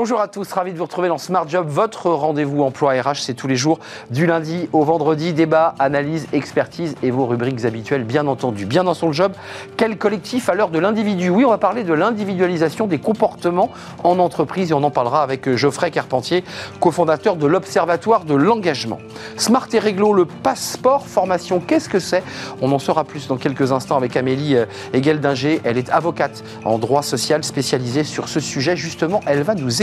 Bonjour à tous, ravi de vous retrouver dans Smart Job, votre rendez-vous emploi RH, c'est tous les jours du lundi au vendredi, débat, analyse, expertise et vos rubriques habituelles bien entendu. Bien dans son job, quel collectif à l'heure de l'individu? Oui, on va parler de l'individualisation des comportements en entreprise et on en parlera avec Geoffrey Carpentier, cofondateur de l'Observatoire de l'engagement. Smart et réglo, le passeport formation, qu'est-ce que c'est? On en saura plus dans quelques instants avec Amélie Egel-Dinger, elle est avocate en droit social spécialisée sur ce sujet. Justement, elle va nous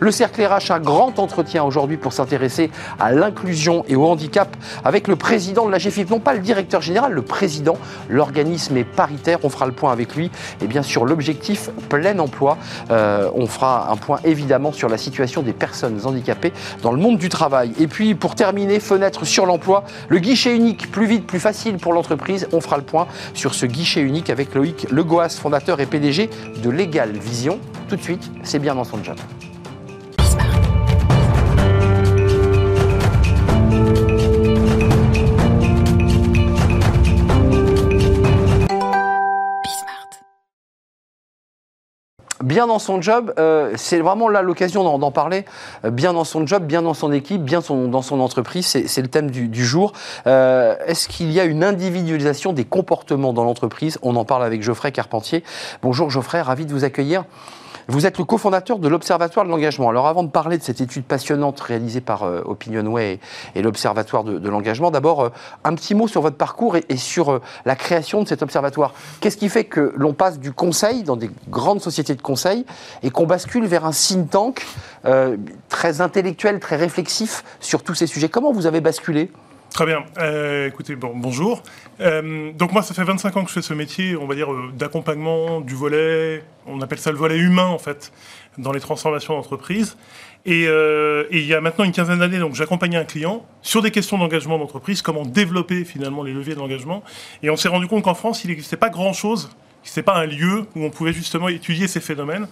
Le Cercle RH, un grand entretien aujourd'hui pour s'intéresser à l'inclusion et au handicap avec le président de la GFIP, non pas le directeur général, le président. L'organisme est paritaire, on fera le point avec lui. Et bien sûr, l'objectif plein emploi. Euh, on fera un point évidemment sur la situation des personnes handicapées dans le monde du travail. Et puis pour terminer, fenêtre sur l'emploi, le guichet unique, plus vite, plus facile pour l'entreprise. On fera le point sur ce guichet unique avec Loïc Legoas, fondateur et PDG de Legal Vision. De suite, c'est bien dans son job. bien dans son job, euh, c'est vraiment là l'occasion d'en parler, euh, bien dans son job, bien dans son équipe, bien dans son entreprise, c'est le thème du, jour. Euh, est-ce qu'il y a une individualisation des comportements dans l'entreprise? On en parle avec Geoffrey Carpentier. Bonjour Geoffrey, ravi de vous accueillir. Vous êtes le cofondateur de l'Observatoire de l'engagement. Alors avant de parler de cette étude passionnante réalisée par euh, Opinionway et, l'Observatoire de, l'engagement, d'abord euh, un petit mot sur votre parcours et, sur euh, la création de cet observatoire. Qu'est-ce qui fait que l'on passe du conseil dans des grandes sociétés de conseil et qu'on bascule vers un think tank très intellectuel, très réflexif sur tous ces sujets? Comment vous avez basculé? Très bien. Euh, écoutez, bon, bonjour. Euh, donc moi, ça fait 25 ans que je fais ce métier, on va dire, euh, d'accompagnement du volet, on appelle ça le volet humain, en fait, dans les transformations d'entreprise. Et, il y a maintenant une quinzaine d'années, donc j'accompagnais un client sur des questions d'engagement d'entreprise, comment développer finalement les leviers de l'engagement. Et on s'est rendu compte qu'en France, il n'existait pas grand-chose, ce n'était pas un lieu où on pouvait justement étudier ces phénomènes.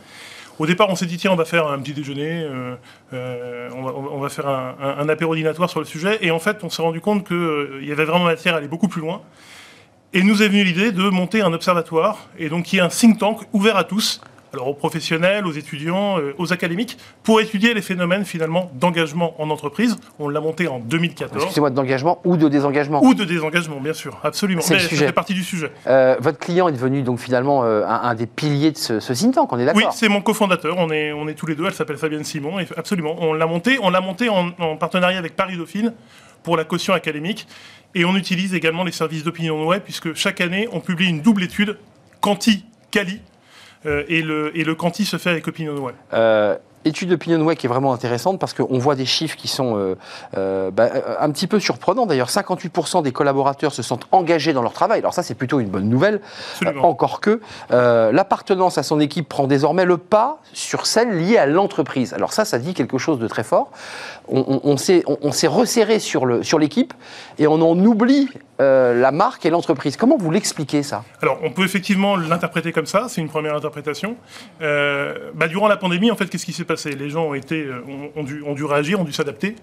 Au départ, on s'est dit, tiens, on va faire un petit déjeuner, euh, euh, on, va, faire un, un, apéro sur le sujet. Et en fait, on s'est rendu compte qu'il euh, y avait vraiment matière à aller beaucoup plus loin. Et nous est venue l'idée de monter un observatoire, et donc qui est un think tank ouvert à tous, alors aux professionnels, aux étudiants, euh, aux académiques, pour étudier les phénomènes finalement d'engagement en entreprise. On l'a monté en 2014. Excusez-moi, d'engagement ou de désengagement? Ou de désengagement, bien sûr, absolument. C'est le sujet. Ça fait partie du sujet. Euh, votre client est devenu donc finalement euh, un, des piliers de ce, ce think tank, on est d'accord? Oui, c'est mon cofondateur, on est, on est tous les deux, elle s'appelle Fabienne Simon, et absolument. On l'a monté, on l'a monté en, en partenariat avec Paris Dauphine pour la caution académique. Et on utilise également les services d'opinion web, puisque chaque année, on publie une double étude, Quanti-Cali, et, le, et le quanti se fait avec OpinionWay. Euh, étude d'OpinionWay qui est vraiment intéressante parce qu'on voit des chiffres qui sont euh, euh, bah, un petit peu surprenants. D'ailleurs, 58% des collaborateurs se sentent engagés dans leur travail. Alors ça, c'est plutôt une bonne nouvelle. encore que l'appartenance à son équipe prend désormais le pas sur celle liée à l'entreprise. Alors ça, ça dit quelque chose de très fort. On, on, s'est resserré sur l'équipe sur et on en oublie euh, la marque et l'entreprise. Comment vous l'expliquez ça? Alors, on peut effectivement l'interpréter comme ça, c'est une première interprétation. Euh, bah, durant la pandémie, en fait, qu'est-ce qui s'est passé? Les gens ont, été, euh, ont, dû, réagir, ont dû s'adapter.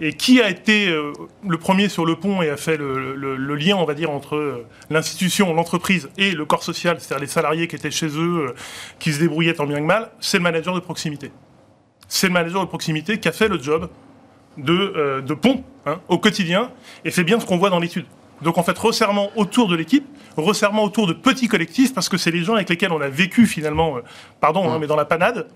Et qui a été le premier sur le pont et a fait le, lien, on va dire, entre l'institution, l'entreprise et le corps social, c'est-à-dire les salariés qui étaient chez eux, qui se débrouillaient tant bien que mal C'est le manager de proximité. C'est le manager de proximité qui a fait le job de, de pont hein, au quotidien, et c'est bien ce qu'on voit dans l'étude. Donc en fait, resserrement autour de l'équipe, resserrement autour de petits collectifs, parce que c'est les gens avec lesquels on a vécu finalement, euh, pardon, hein, mm. mais dans la panade,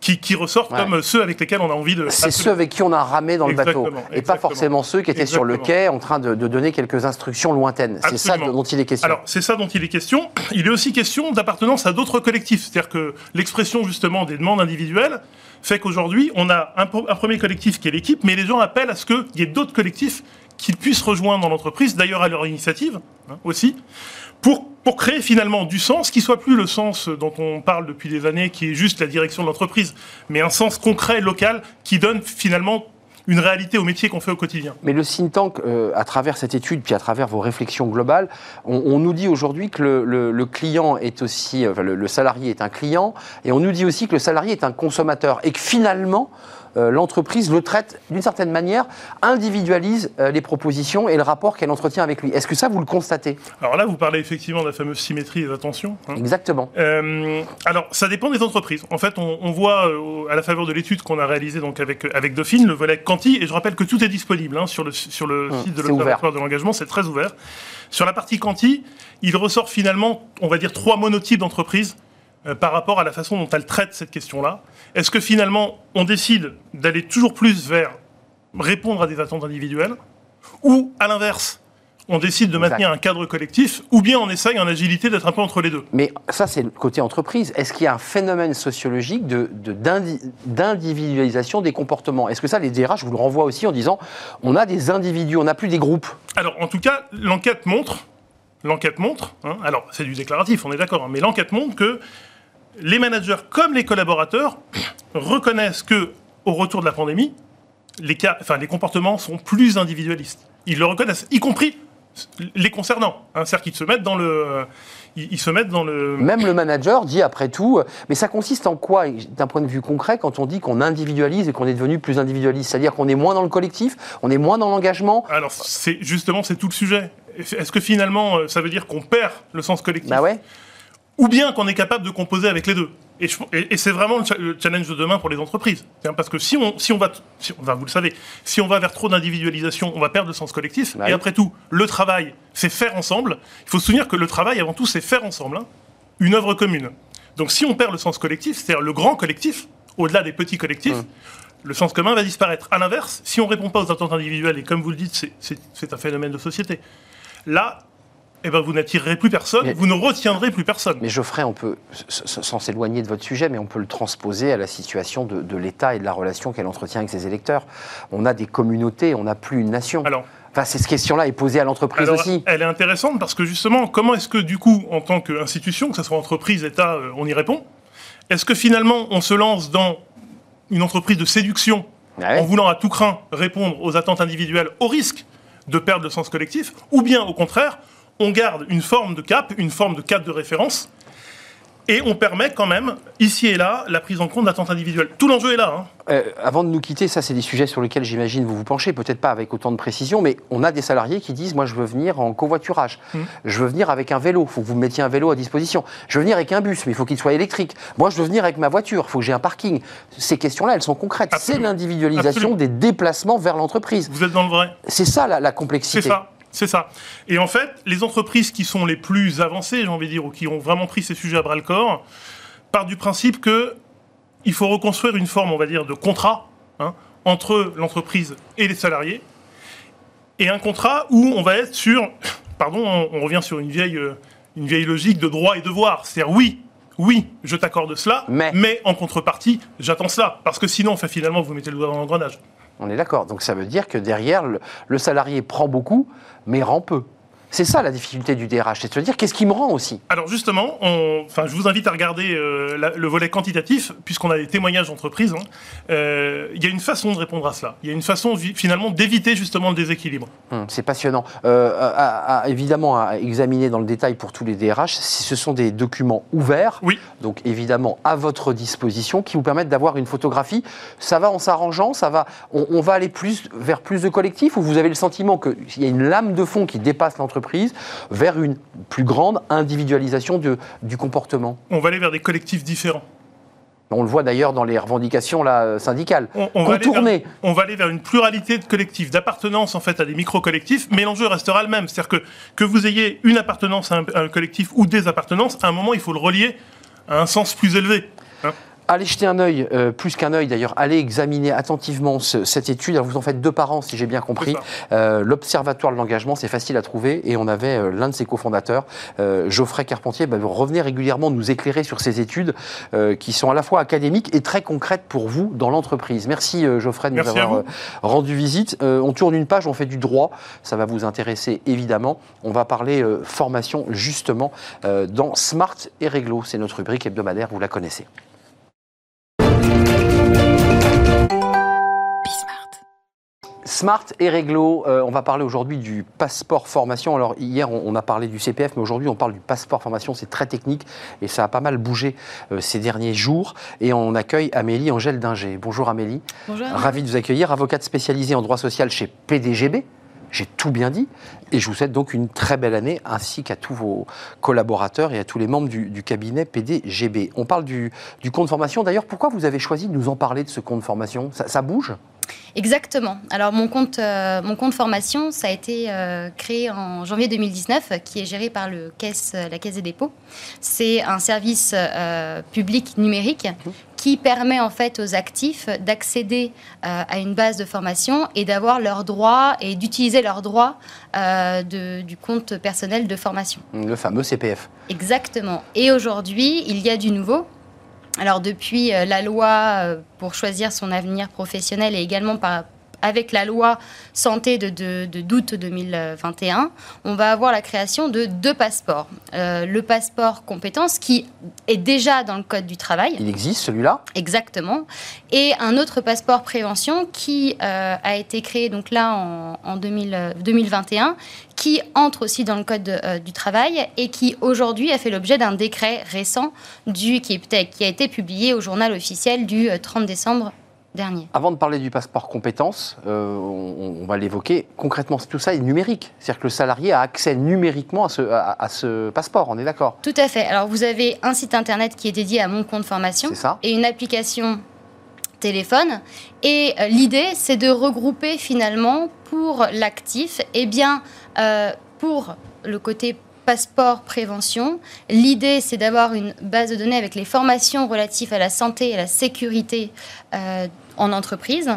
qui, qui, ressortent comme ceux avec lesquels on a envie de... C'est ceux avec qui on a ramé dans le bateau, et pas forcément ceux qui étaient sur le quai en train de, donner quelques instructions lointaines. C'est ça dont il est question. Alors c'est ça dont il est question. Il est aussi question d'appartenance à d'autres collectifs. C'est-à-dire que l'expression justement des demandes individuelles fait qu'aujourd'hui on a un, premier collectif qui est l'équipe, mais les gens appellent à ce qu'il y ait d'autres collectifs qu'ils puissent rejoindre dans l'entreprise, d'ailleurs à leur initiative hein, aussi, pour, pour créer finalement du sens qui soit plus le sens dont on parle depuis des années, qui est juste la direction de l'entreprise, mais un sens concret, local, qui donne finalement une réalité au métier qu'on fait au quotidien. Mais le think tank, euh, à travers cette étude, puis à travers vos réflexions globales, on, nous dit aujourd'hui que le, client est aussi, enfin, le, salarié est un client, et on nous dit aussi que le salarié est un consommateur, et que finalement, l'entreprise le traite d'une certaine manière, individualise euh, les propositions et le rapport qu'elle entretient avec lui. Est-ce que ça, vous le constatez? Alors là, vous parlez effectivement de la fameuse symétrie des attentions. hein. Exactement. Euh, alors, ça dépend des entreprises. En fait, on, on voit euh, à la faveur de l'étude qu'on a réalisée donc avec, avec Dauphine, le volet quanti, et je rappelle que tout est disponible hein, sur le, sur le Hum, site de l'Observatoire de l'engagement, c'est très ouvert. Sur la partie quanti, il ressort finalement, on va dire, trois monotypes d'entreprises euh, par rapport à la façon dont elles traitent cette question-là. Est-ce que finalement, on décide d'aller toujours plus vers répondre à des attentes individuelles, ou à l'inverse, on décide de Exact. maintenir un cadre collectif, ou bien on essaye en agilité d'être un peu entre les deux? Mais ça, c'est le côté entreprise. Est-ce qu'il y a un phénomène sociologique de, de- d'indi- d'individualisation des comportements? Est-ce que ça, les DRH vous le renvoient aussi en disant on a des individus, on n'a plus des groupes? Alors, en tout cas, l'enquête montre, l'enquête montre, hein, alors c'est du déclaratif, on est d'accord, hein, mais l'enquête montre que les managers comme les collaborateurs reconnaissent que, au retour de la pandémie, les, cas, enfin, les comportements sont plus individualistes. Ils le reconnaissent, y compris les concernant. Hein, C'est-à-dire qu'ils se mettent dans le, ils, ils se mettent dans le. Même le manager dit après tout, euh, mais ça consiste en quoi, d'un point de vue concret, quand on dit qu'on individualise et qu'on est devenu plus individualiste? C'est-à-dire qu'on est moins dans le collectif, on est moins dans l'engagement? Alors, c'est justement, c'est tout le sujet. Est-ce que finalement, euh, ça veut dire qu'on perd le sens collectif? Bah ouais. Ou bien qu'on est capable de composer avec les deux. Et, je- et- et c'est vraiment le, cha- le challenge de demain pour les entreprises. Parce que si on, si on va, si on- vous le savez, si on va vers trop d'individualisation, on va perdre le sens collectif. Bah et oui. après tout, le travail, c'est faire ensemble. Il faut se souvenir que le travail, avant tout, c'est faire ensemble, hein, une œuvre commune. Donc si on perd le sens collectif, c'est-à-dire le grand collectif, au-delà des petits collectifs, Hum. le sens commun va disparaître. À l'inverse, si on répond pas aux attentes individuelles, et comme vous le dites, c'est un phénomène de société, là, eh ben, vous n'attirerez plus personne, Mais- vous ne retiendrez plus personne. Mais Geoffrey, on peut, sans s'éloigner de votre sujet, mais on peut le transposer à la situation de, de l'État et de la relation qu'elle entretient avec ses électeurs. On a des communautés, on n'a plus une nation. Alors, Enfin, cette question-là est posée à l'entreprise aussi. elle est intéressante parce que justement, comment est-ce que du coup, en tant qu'institution, que ce soit entreprise, État, euh, on y répond? Est-ce que finalement, on se lance dans une entreprise de séduction Ah ouais. en voulant à tout craint répondre aux attentes individuelles au risque de perdre le sens collectif? Ou bien au contraire, on garde une forme de cap, une forme de cadre de référence et on permet quand même, ici et là, la prise en compte d'attentes individuelles. Tout l'enjeu est là. hein. Euh, avant de nous quitter, ça c'est des sujets sur lesquels j'imagine vous vous penchez, peut-être pas avec autant de précision, mais on a des salariés qui disent moi je veux venir en covoiturage, Mhm. je veux venir avec un vélo, il faut que vous me mettiez un vélo à disposition, je veux venir avec un bus, mais il faut qu'il soit électrique, moi je veux venir avec ma voiture, il faut que j'ai un parking. Ces questions-là, elles sont concrètes. C'est l'individualisation des déplacements vers l'entreprise. Vous êtes dans le vrai. C'est ça la, la C'est complexité. ça, c'est ça. Et en fait, les entreprises qui sont les plus avancées, j'ai envie de dire, ou qui ont vraiment pris ces sujets à bras le corps, partent du principe que il faut reconstruire une forme, on va dire, de contrat hein, entre l'entreprise et les salariés, et un contrat où on va être sur, pardon, on, revient sur une vieille, euh, une vieille logique de droit et devoir, c'est-à-dire oui. Oui, je t'accorde cela, Mais. en contrepartie, j'attends cela. Parce que sinon, enfin, finalement, vous mettez le doigt dans l'engrenage. On est d'accord. Donc ça veut dire que derrière, le, salarié prend beaucoup, mais rend peu. C'est ça la difficulté du DRH, c'est de se dire qu'est-ce qui me rend aussi? Alors justement, on- enfin, je vous invite à regarder euh, la- le volet quantitatif, puisqu'on a des témoignages d'entreprises. hein. Euh, Il y a une façon de répondre à cela. Il y a une façon finalement d'éviter justement le déséquilibre. Hum, C'est passionnant. Euh, à- à- évidemment, à examiner dans le détail pour tous les DRH, si ce sont des documents ouverts, Oui. donc évidemment à votre disposition, qui vous permettent d'avoir une photographie. Ça va en s'arrangeant, ça va. On, on va aller plus vers plus de collectifs, ou vous avez le sentiment qu'il y a une lame de fond qui dépasse l'entreprise vers une plus grande individualisation de- du comportement. On va aller vers des collectifs différents. On le voit d'ailleurs dans les revendications là, syndicales. On, on va aller vers, Contourner. on va aller vers une pluralité de collectifs, d'appartenance en fait à des micro-collectifs, mais l'enjeu restera le même. C'est-à-dire que que vous ayez une appartenance à un, à un collectif ou des appartenances, à un moment il faut le relier à un sens plus élevé. hein. Allez jeter un œil, euh, plus qu'un œil d'ailleurs, allez examiner attentivement ce- cette étude. Alors, vous en faites deux par an, si j'ai bien compris. Euh, L'Observatoire de l'engagement, c'est facile à trouver. Et on avait euh, l'un de ses cofondateurs, euh, Geoffrey Carpentier, bah, revenez régulièrement nous éclairer sur ces études euh, qui sont à la fois académiques et très concrètes pour vous dans l'entreprise. Merci euh, Geoffrey de nous Merci avoir rendu visite. Euh, on tourne une page, on fait du droit. Ça va vous intéresser évidemment. On va parler euh, formation justement euh, dans Smart et Réglo. C'est notre rubrique hebdomadaire, vous la connaissez. Smart et réglo, euh, on va parler aujourd'hui du passeport formation. Alors hier on, a parlé du CPF, mais aujourd'hui on parle du passeport formation. C'est très technique et ça a pas mal bougé euh, ces derniers jours. Et on accueille Amélie Angèle Dinger. Bonjour Amélie. Bonjour. Ravi de vous accueillir, avocate spécialisée en droit social chez PDGB. J'ai tout bien dit. Et je vous souhaite donc une très belle année, ainsi qu'à tous vos collaborateurs et à tous les membres du, cabinet PDGB. On parle du, compte formation. D'ailleurs, pourquoi vous avez choisi de nous en parler de ce compte formation? Ça, bouge? Exactement. Alors mon compte, euh, mon compte formation, ça a été euh, créé en janvier 2019, qui est géré par le caisse, la Caisse des dépôts. C'est un service euh, public numérique qui permet en fait aux actifs d'accéder euh, à une base de formation et d'avoir leurs droits et d'utiliser leurs droits euh, du compte personnel de formation. Le fameux CPF. Exactement. Et aujourd'hui, il y a du nouveau. Alors depuis euh, la loi pour choisir son avenir professionnel et également par, avec la loi santé de, d'août 2021, on va avoir la création de deux passeports. Euh, le passeport compétences qui est déjà dans le Code du travail. Il existe celui-là? Exactement. Et un autre passeport prévention qui euh, a été créé donc là en, en 2021 qui entre aussi dans le Code euh, du travail et qui aujourd'hui a fait l'objet d'un décret récent du, qui, qui a été publié au journal officiel du 30 décembre avant de parler du passeport compétences, euh, on, va l'évoquer. Concrètement, tout ça est numérique. C'est-à-dire que le salarié a accès numériquement à ce, à, ce passeport, on est d'accord? Tout à fait. Alors, vous avez un site internet qui est dédié à mon compte formation. Ça. Et une application téléphone. Et euh, l'idée, c'est de regrouper finalement pour l'actif, et eh bien, euh, pour le côté passeport prévention. L'idée, c'est d'avoir une base de données avec les formations relatives à la santé et à la sécurité euh, en entreprise.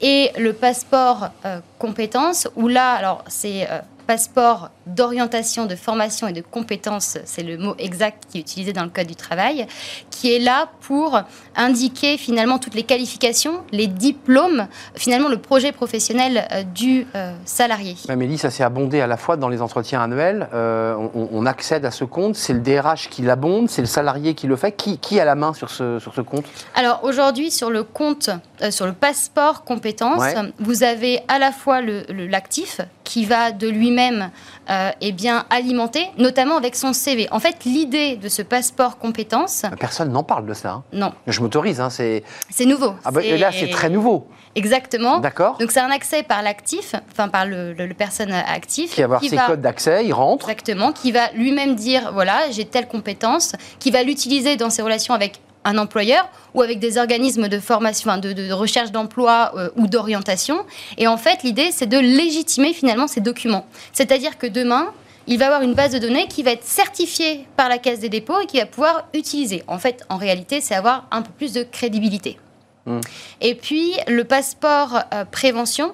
Et le passeport euh, compétences, où là, alors c'est euh, passeport d'orientation, de formation et de compétences, c'est le mot exact qui est utilisé dans le Code du travail, qui est là pour indiquer finalement toutes les qualifications, les diplômes, finalement le projet professionnel euh, du euh, salarié. Amélie, ça s'est abondé à la fois dans les entretiens annuels, euh, on, accède à ce compte, c'est le DRH qui l'abonde, c'est le salarié qui le fait. Qui, qui, a la main sur ce, sur ce compte? Alors aujourd'hui, sur le compte, sur le passeport compétences, vous avez à la fois l'actif le, qui va de lui-même euh, eh bien, alimenté, notamment avec son CV. En fait, l'idée de ce passeport compétences... Personne n'en parle de ça. Hein. Non. Je m'autorise, hein, c'est... C'est nouveau. Ah bah, là, c'est très nouveau. Exactement. D'accord. Donc c'est un accès par l'actif, enfin par le, personne active. Qui va avoir ses codes d'accès, il rentre. Exactement, qui va lui-même dire, voilà, j'ai telle compétence, qui va l'utiliser dans ses relations avec un employeur ou avec des organismes de formation, de, recherche d'emploi euh, ou d'orientation. Et en fait, l'idée, c'est de légitimer finalement ces documents. C'est-à-dire que demain, il va avoir une base de données qui va être certifiée par la Caisse des dépôts et qui va pouvoir utiliser. En fait, en réalité, c'est avoir un peu plus de crédibilité. Mmh. Et puis, le passeport euh, prévention,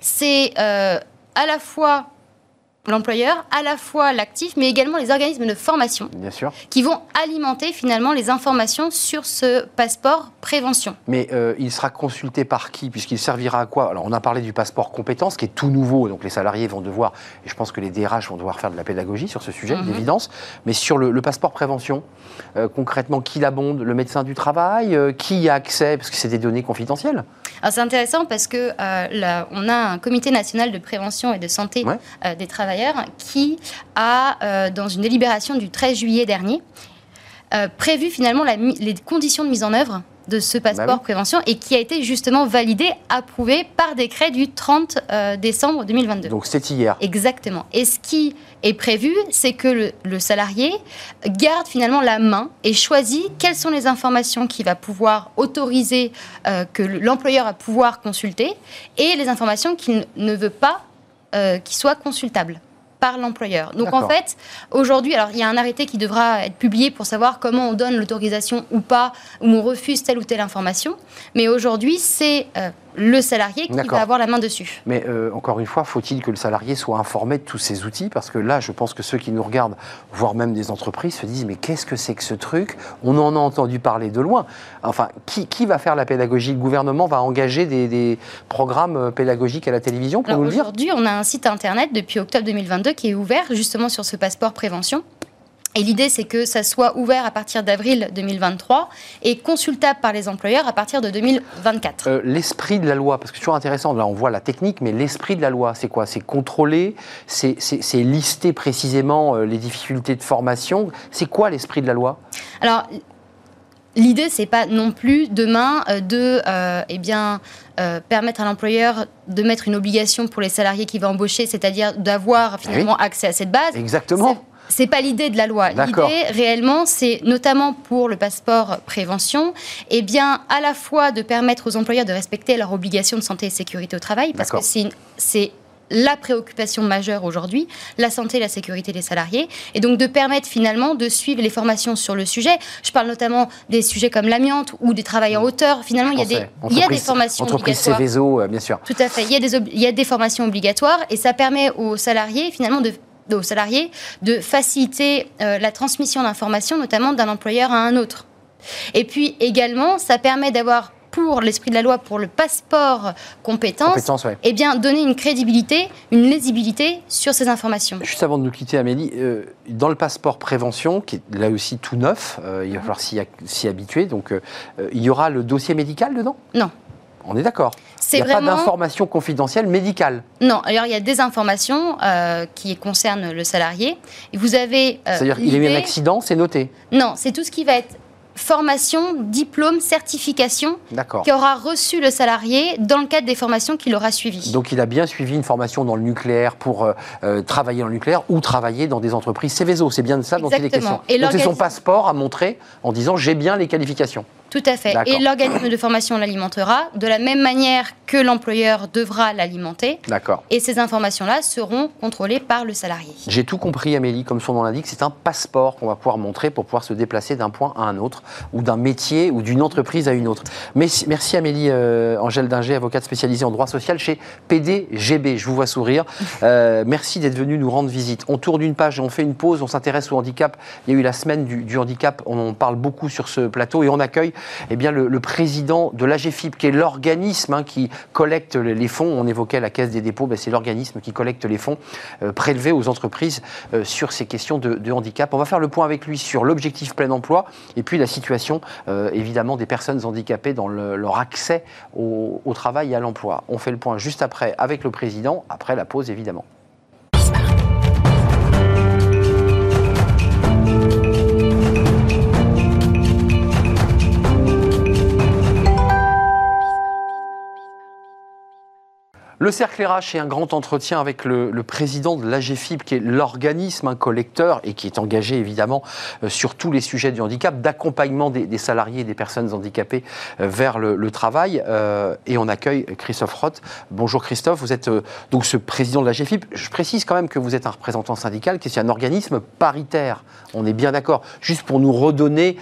c'est euh, à la fois l'employeur, à la fois l'actif, mais également les organismes de formation. Bien sûr. Qui vont alimenter finalement les informations sur ce passeport prévention. Mais euh, il sera consulté par qui? Puisqu'il servira à quoi? Alors on a parlé du passeport compétences qui est tout nouveau, donc les salariés vont devoir, et je pense que les DRH vont devoir faire de la pédagogie sur ce sujet, mhm. d'évidence. Mais sur le, passeport prévention, euh, concrètement, qui l'abonde? Le médecin du travail? Euh, Qui y a accès? Parce que c'est des données confidentielles. Alors c'est intéressant parce que là, on a un comité national de prévention et de santé des travailleurs qui a, euh, dans une délibération du 13 juillet dernier, euh, prévu finalement les conditions de mise en œuvre de ce passeport bah prévention et qui a été justement validé, approuvé par décret du 30 euh, décembre 2022. Donc c'est hier. Exactement. Et ce qui est prévu, c'est que le, salarié garde finalement la main et choisit quelles sont les informations qu'il va pouvoir autoriser, que l'employeur va pouvoir consulter et les informations qu'il ne veut pas qui soient consultables par l'employeur. Donc en fait, aujourd'hui, alors il y a un arrêté qui devra être publié pour savoir comment on donne l'autorisation ou pas, ou on refuse telle ou telle information. Mais aujourd'hui, c'est euh, le salarié qui va avoir la main dessus. Mais euh, encore une fois, faut-il que le salarié soit informé de tous ces outils? Parce que là, je pense que ceux qui nous regardent, voire même des entreprises, se disent mais qu'est-ce que c'est que ce truc? On en a entendu parler de loin. Enfin, qui, qui, va faire la pédagogie? Le gouvernement va engager des, programmes euh, pédagogiques à la télévision pour nous le dire? Aujourd'hui, on a un site internet depuis octobre 2022 qui est ouvert justement sur ce passeport prévention Et l'idée, c'est que ça soit ouvert à partir d'avril 2023 et consultable par les employeurs à partir de 2024. Euh, l'esprit de la loi, parce que c'est toujours intéressant, là on voit la technique, mais l'esprit de la loi, c'est quoi? C'est contrôler, c'est lister précisément euh, les difficultés de formation. C'est quoi l'esprit de la loi? Alors, L'idée, c'est pas non plus demain euh, de eh bien, permettre à l'employeur de mettre une obligation pour les salariés qui va embaucher, c'est-à-dire d'avoir finalement accès à cette base. Exactement. C'est pas l'idée de la loi. L'idée, réellement, c'est notamment pour le passeport prévention, et eh bien, à la fois de permettre aux employeurs de respecter leurs obligations de santé et sécurité au travail, parce que c'est la préoccupation majeure aujourd'hui, la santé et la sécurité des salariés, et donc de permettre finalement de suivre les formations sur le sujet. Je parle notamment des sujets comme l'amiante ou des travails en hauteur. Finalement, il y, a des, il y a des formations entreprise obligatoires. Euh, bien sûr. Tout à fait. Il y, a des, il y a des formations obligatoires et ça permet aux salariés finalement de aux salariés de faciliter euh, la transmission d'informations, notamment d'un employeur à un autre. Et puis également, ça permet d'avoir pour l'esprit de la loi, pour le passeport compétences, eh bien, donner une crédibilité, une lisibilité sur ces informations. Juste avant de nous quitter, Amélie, euh, dans le passeport prévention, qui est là aussi tout neuf, euh, il va falloir s'y habituer, donc il y aura le dossier médical dedans? Non. On est d'accord. Il n'y a pas d'informations confidentielles médicales. Non, alors il y a des informations euh, qui concernent le salarié. Et vous avez. Euh, C'est-à-dire qu'il a eu un accident, c'est noté Non, c'est tout ce qui va être formation, diplôme, certification qu'aura reçu le salarié dans le cadre des formations qu'il aura suivies. Donc il a bien suivi une formation dans le nucléaire pour euh, travailler dans le nucléaire ou travailler dans des entreprises Céveso. C'est bien de ça dont il est question. Et Donc c'est son passeport à montrer en disant j'ai bien les qualifications. Tout à fait. Et l'organisme de formation l'alimentera de la même manière que l'employeur devra l'alimenter. D'accord. Et ces informations-là seront contrôlées par le salarié. J'ai tout compris, Amélie, comme son nom l'indique, c'est un passeport qu'on va pouvoir montrer pour pouvoir se déplacer d'un point à un autre, ou d'un métier, ou d'une entreprise à une autre. Merci, Amélie euh, Angèle Dinger, avocate spécialisée en droit social chez PDGB. Je vous vois sourire. Euh, merci d'être venu nous rendre visite. On tourne une page on fait une pause. On s'intéresse au handicap. Il y a eu la semaine du, du handicap. On en parle beaucoup sur ce plateau et on accueille eh bien, le, président de l'AGFIP, qui est l'organisme hein, qui collecte les fonds, on évoquait la Caisse des dépôts, ben, c'est l'organisme qui collecte les fonds euh, prélevés aux entreprises euh, sur ces questions de, handicap. On va faire le point avec lui sur l'objectif plein emploi et puis la situation euh, évidemment des personnes handicapées dans leur accès au travail et à l'emploi. On fait le point juste après avec le président, après la pause évidemment. Le cercle RH est un grand entretien avec le, président de l'AGFIP, qui est l'organisme, un collecteur, et qui est engagé évidemment euh, sur tous les sujets du handicap, d'accompagnement des, salariés et des personnes handicapées euh, vers le, travail. Euh, et on accueille Christophe Roth. Bonjour Christophe, vous êtes donc ce président de l'AGFIP. Je précise quand même que vous êtes un représentant syndical, qui est un organisme paritaire. On est bien d'accord. Juste pour nous redonner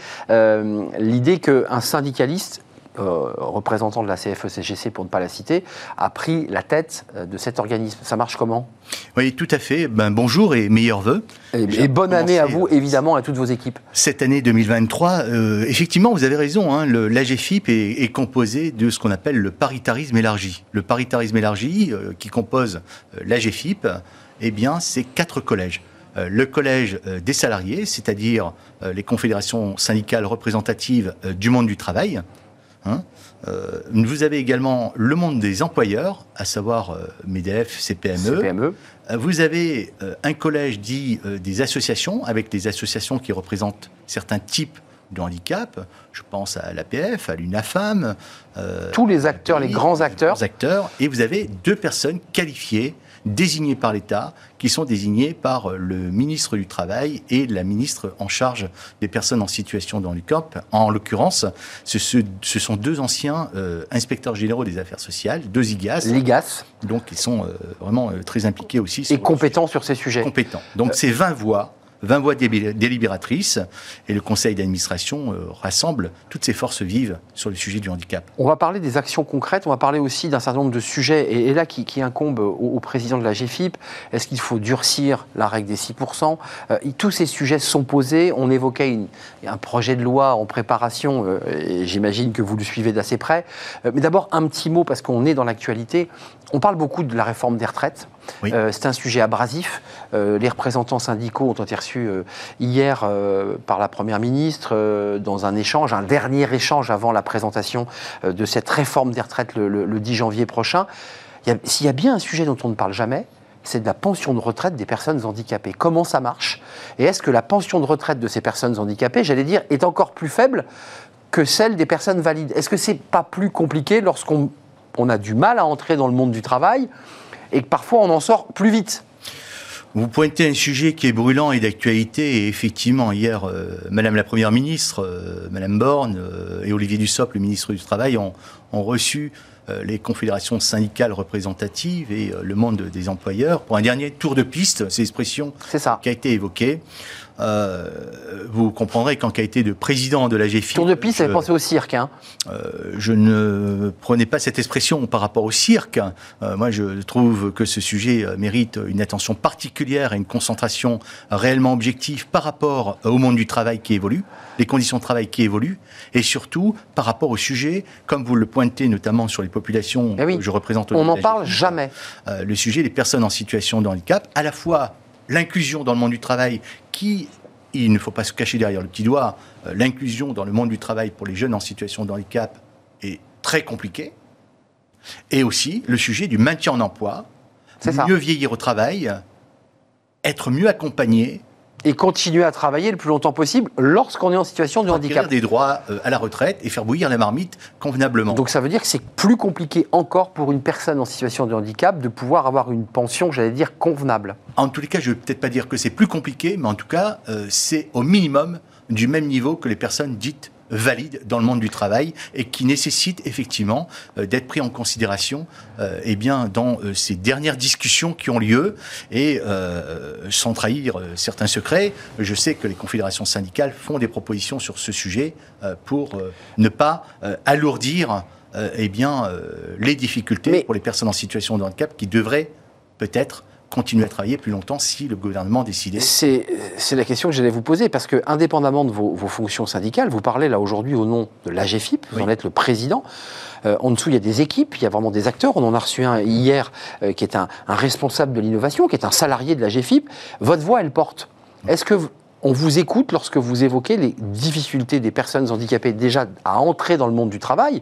l'idée qu'un syndicaliste euh, représentant de la CFE-CGC, pour ne pas la citer, a pris la tête euh, de cet organisme. Ça marche comment? Oui, tout à fait. Ben, bonjour et meilleurs vœux. Et, bonne année à vous, évidemment, à toutes vos équipes. Cette année 2023, euh, effectivement, vous avez raison, hein, l'AGFIP est, composé de ce qu'on appelle le paritarisme élargi. Le paritarisme élargi, qui compose l'AGFIP, eh bien, c'est quatre collèges le collège des salariés, c'est-à-dire les confédérations syndicales représentatives du monde du travail, Hein. Euh, vous avez également le monde des employeurs, à savoir euh, MEDEF, CPME. CPME. Euh, vous avez un collège dit des associations, avec des associations qui représentent certains types de handicap. Je pense à l'APF, à l'UNAFAM. Tous les acteurs, les grands acteurs. acteurs. Et vous avez deux personnes qualifiées désignés par l'État, qui sont désignés par euh, le ministre du Travail et la ministre en charge des personnes en situation de handicap. En l'occurrence, ce, ce, sont deux anciens euh, inspecteurs généraux des affaires sociales, deux IGAS. L'IGAS. Donc, ils sont euh, vraiment très impliqués aussi. Et compétents sur ces sujets. Compétents. Donc, c'est 20 voix 20 voix délibératrices et le conseil d'administration euh, rassemble toutes ces forces vives sur le sujet du handicap. On va parler des actions concrètes, on va parler aussi d'un certain nombre de sujets et, là qui, incombe au, président de la GFIP. Est-ce qu'il faut durcir la règle des 6% euh, Tous ces sujets sont posés. On évoquait un projet de loi en préparation euh, et j'imagine que vous le suivez d'assez près. mais d'abord un petit mot parce qu'on est dans l'actualité. On parle beaucoup de la réforme des retraites. Oui. Euh, c'est un sujet abrasif. Euh, les représentants syndicaux ont été reçus euh, hier par la Première ministre dans un échange, un dernier échange avant la présentation de cette réforme des retraites le, le- le 10 janvier prochain. S'il y a bien un sujet dont on ne parle jamais, c'est de la pension de retraite des personnes handicapées. Comment ça marche? Et est-ce que la pension de retraite de ces personnes handicapées, j'allais dire, est encore plus faible que celle des personnes valides? Est-ce que c'est pas plus compliqué lorsqu'on on a du mal à entrer dans le monde du travail et que parfois on en sort plus vite Vous pointez un sujet qui est brûlant et d'actualité. Et effectivement, hier, euh, Madame la Première ministre, euh, Madame Borne euh, et Olivier Dussopt, le ministre du Travail, ont, ont reçu euh, les confédérations syndicales représentatives et euh, le monde des employeurs pour un dernier tour de piste, c'est l'expression qui a été évoquée. Euh, vous comprendrez qu'en qualité de président de la GFI, Tour de piste, ça fait penser au cirque. Hein. euh, je ne prenais pas cette expression par rapport au cirque. Euh, moi, je trouve que ce sujet mérite une attention particulière et une concentration réellement objective par rapport au monde du travail qui évolue, les conditions de travail qui évoluent, et surtout par rapport au sujet, comme vous le pointez notamment sur les populations Eh oui. que je représente. On n'en parle jamais. le sujet des personnes en situation de handicap, à la fois l'inclusion dans le monde du travail qui, il ne faut pas se cacher derrière le petit doigt, euh, l'inclusion dans le monde du travail pour les jeunes en situation de handicap est très compliquée, et aussi le sujet du maintien en emploi, ça. mieux vieillir au travail, être mieux accompagné, Et continuer à travailler le plus longtemps possible lorsqu'on est en situation de acquérir handicap. des droits euh, à la retraite et faire bouillir la marmite convenablement. Donc ça veut dire que c'est plus compliqué encore pour une personne en situation de handicap de pouvoir avoir une pension, j'allais dire, convenable. En tous les cas, je ne veux peut-être pas dire que c'est plus compliqué, mais en tout cas, euh, c'est au minimum du même niveau que les personnes dites valides dans le monde du travail et qui nécessitent effectivement euh, d'être pris en considération euh, eh bien, dans euh, ces dernières discussions qui ont lieu. Et sans trahir certains secrets, je sais que les confédérations syndicales font des propositions sur ce sujet pour ne pas alourdir eh bien, les difficultés Mais- pour les personnes en situation de handicap qui devraient peut-être continuer à travailler plus longtemps si le gouvernement décidait. C'est c'est la question que j'allais vous poser, parce que indépendamment de vos, vos fonctions syndicales, vous parlez là aujourd'hui au nom de l'AGFIP, vous Oui. en êtes le président. Euh, en dessous, il y a des équipes, il y a vraiment des acteurs. On en a reçu un hier euh, qui est un, un responsable de l'innovation, qui est un salarié de l'AGFIP. Votre voix, elle porte. Est-ce que vous- on vous écoute lorsque vous évoquez les difficultés des personnes handicapées déjà à entrer dans le monde du travail